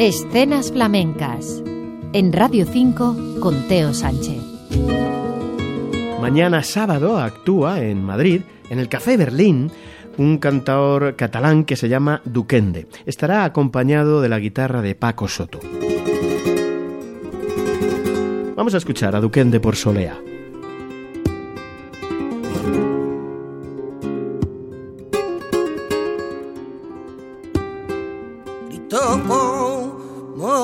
Escenas flamencas en Radio 5 con Teo Sánchez. Mañana sábado actúa en Madrid, en el Café Berlín, un cantador catalán que se llama Duquende. Estará acompañado de la guitarra de Paco Soto. Vamos a escuchar a Duquende por Solea.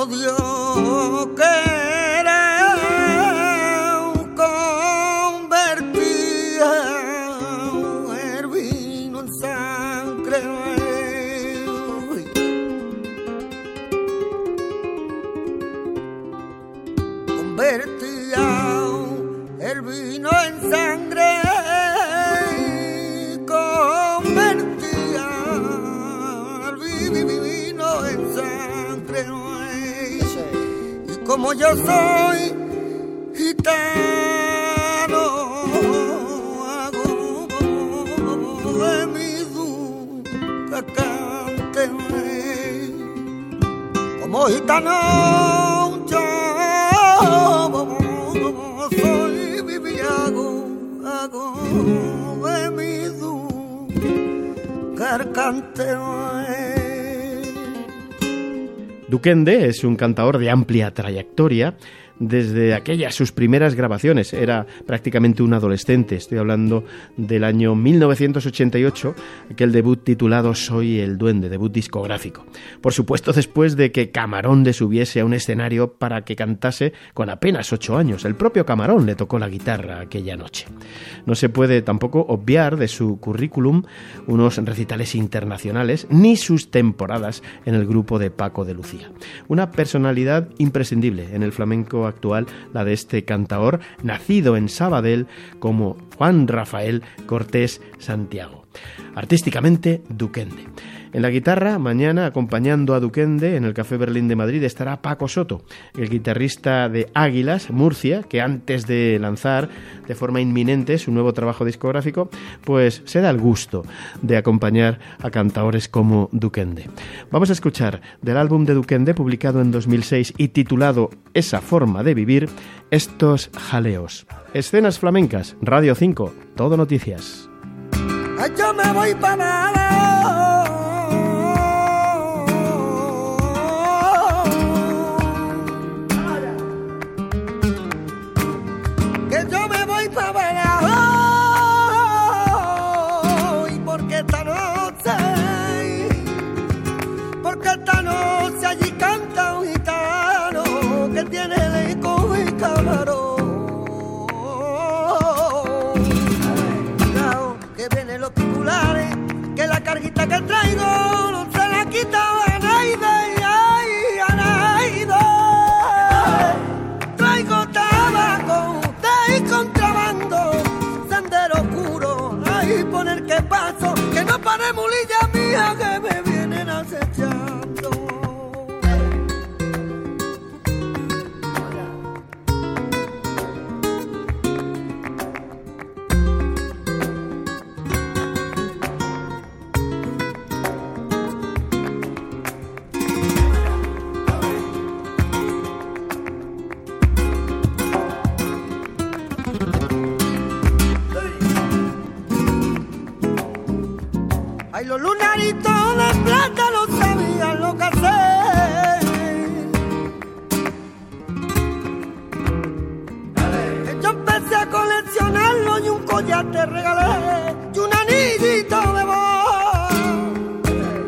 Dios quereu el vino en sangre. Convertir el vino en sangre. como yo soy gitano, hago de mi duda cánteme. Como gitano, yo soy vivi, hago, hago de mi duda cánteme. Duquende es un cantador de amplia trayectoria desde aquellas sus primeras grabaciones. Era prácticamente un adolescente. Estoy hablando del año 1988, aquel debut titulado Soy el Duende, debut discográfico. Por supuesto, después de que Camarón le subiese a un escenario para que cantase con apenas ocho años. El propio Camarón le tocó la guitarra aquella noche. No se puede tampoco obviar de su currículum unos recitales internacionales ni sus temporadas en el grupo de Paco de Lucía. Una personalidad imprescindible en el flamenco actual, la de este cantaor, nacido en Sabadell como Juan Rafael Cortés Santiago. Artísticamente, Duquende. En la guitarra, mañana, acompañando a Duquende en el Café Berlín de Madrid, estará Paco Soto, el guitarrista de Águilas, Murcia, que antes de lanzar de forma inminente su nuevo trabajo discográfico, pues se da el gusto de acompañar a cantaores como Duquende. Vamos a escuchar del álbum de Duquende, publicado en 2006 y titulado Esa forma de vivir, estos jaleos. Escenas flamencas, Radio 5, todo noticias. Yo me voy para traigo se la quita a nadie, ay, a nadie. Traigo tabaco de ahí contrabando, sendero oscuro, ay, por el que paso, que no pare mulilla mía que me lunarito de plata no sabía lo que hacer. Yo empecé a coleccionarlo y un collar te regalé y un anillito de voz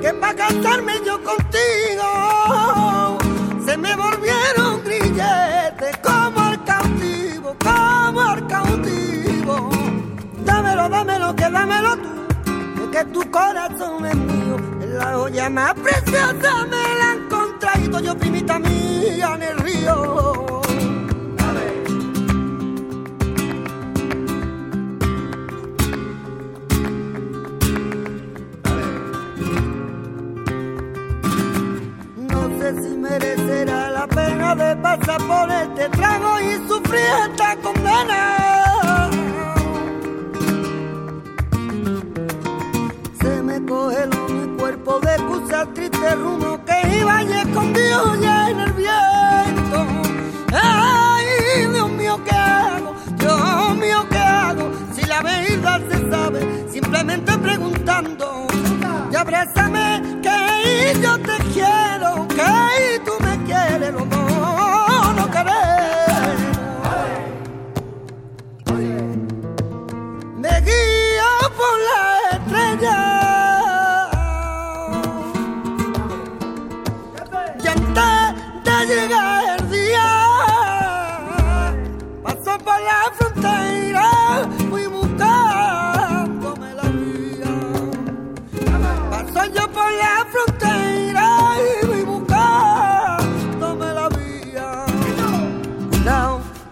que para casarme yo contigo se me volvieron grilletes como al cautivo, como al cautivo. Dámelo, dámelo, que dámelo tú que tu corazón es mío. La joya más preciosa, me la han contraído yo, primita mía, en el río. No sé si merecerá la pena de pasar por este trago y sufrir esta condena. coge mi cuerpo de cusa triste rumbo que iba y escondido ya en el viento. Ay, Dios mío, ¿qué hago? Dios mío, ¿qué hago? Si la verdad se sabe, simplemente preguntando. Y abrázame que yo te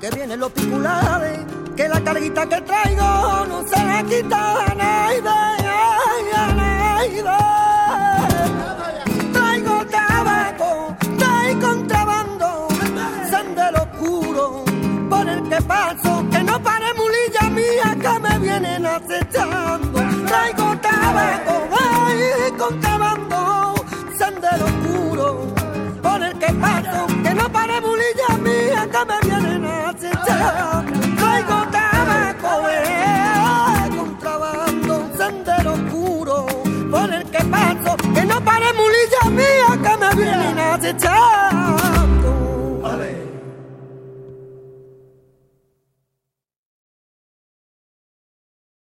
Que vienen los piculares, que la carguita que traigo no se la quita a nadie, a nadie. Mulilla mía que me vienen acechando. Traigo tabaco, eh, contrabando, sendero oscuro por el que paso, que no pare mulilla mía que me vienen acechando.